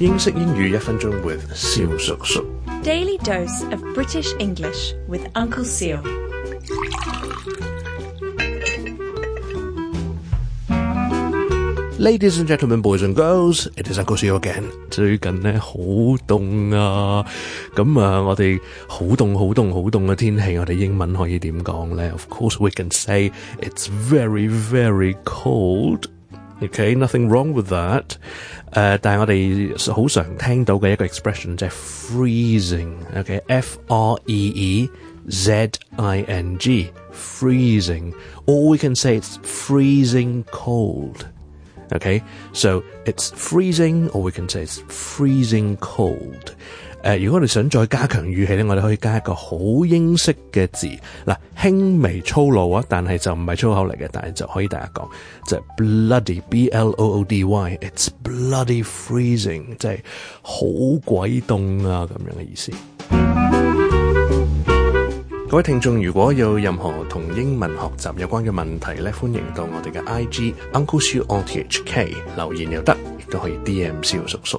英式英语一分钟 with 蕭叔叔。Daily dose of British English with Uncle Siu。Ladies and gentlemen, boys and girls, it is Uncle Siu of course we can say it's very very cold。Okay, nothing wrong with that. 诶、但系我哋好常听到嘅一个 expression 就系 freezing。OK，F R E E Z I N G freezing. Or we can say it's freezing cold. Okay, so it's freezing, or we can say it's freezing cold. 誒、如果我哋想再加強語氣咧，我哋可以加一個好英式嘅字，嗱，輕微粗魯啊，但係就唔係粗口嚟嘅，但係就可以大家講，就係 bloody，b l o o d y，it's bloody freezing，即係好鬼凍啊咁樣嘅意思。各位聽眾，如果有任何同英文學習有關嘅問題咧，歡迎到我哋嘅 I G Uncle Siu O T H K 留言又得，亦都可以 D M 小叔叔。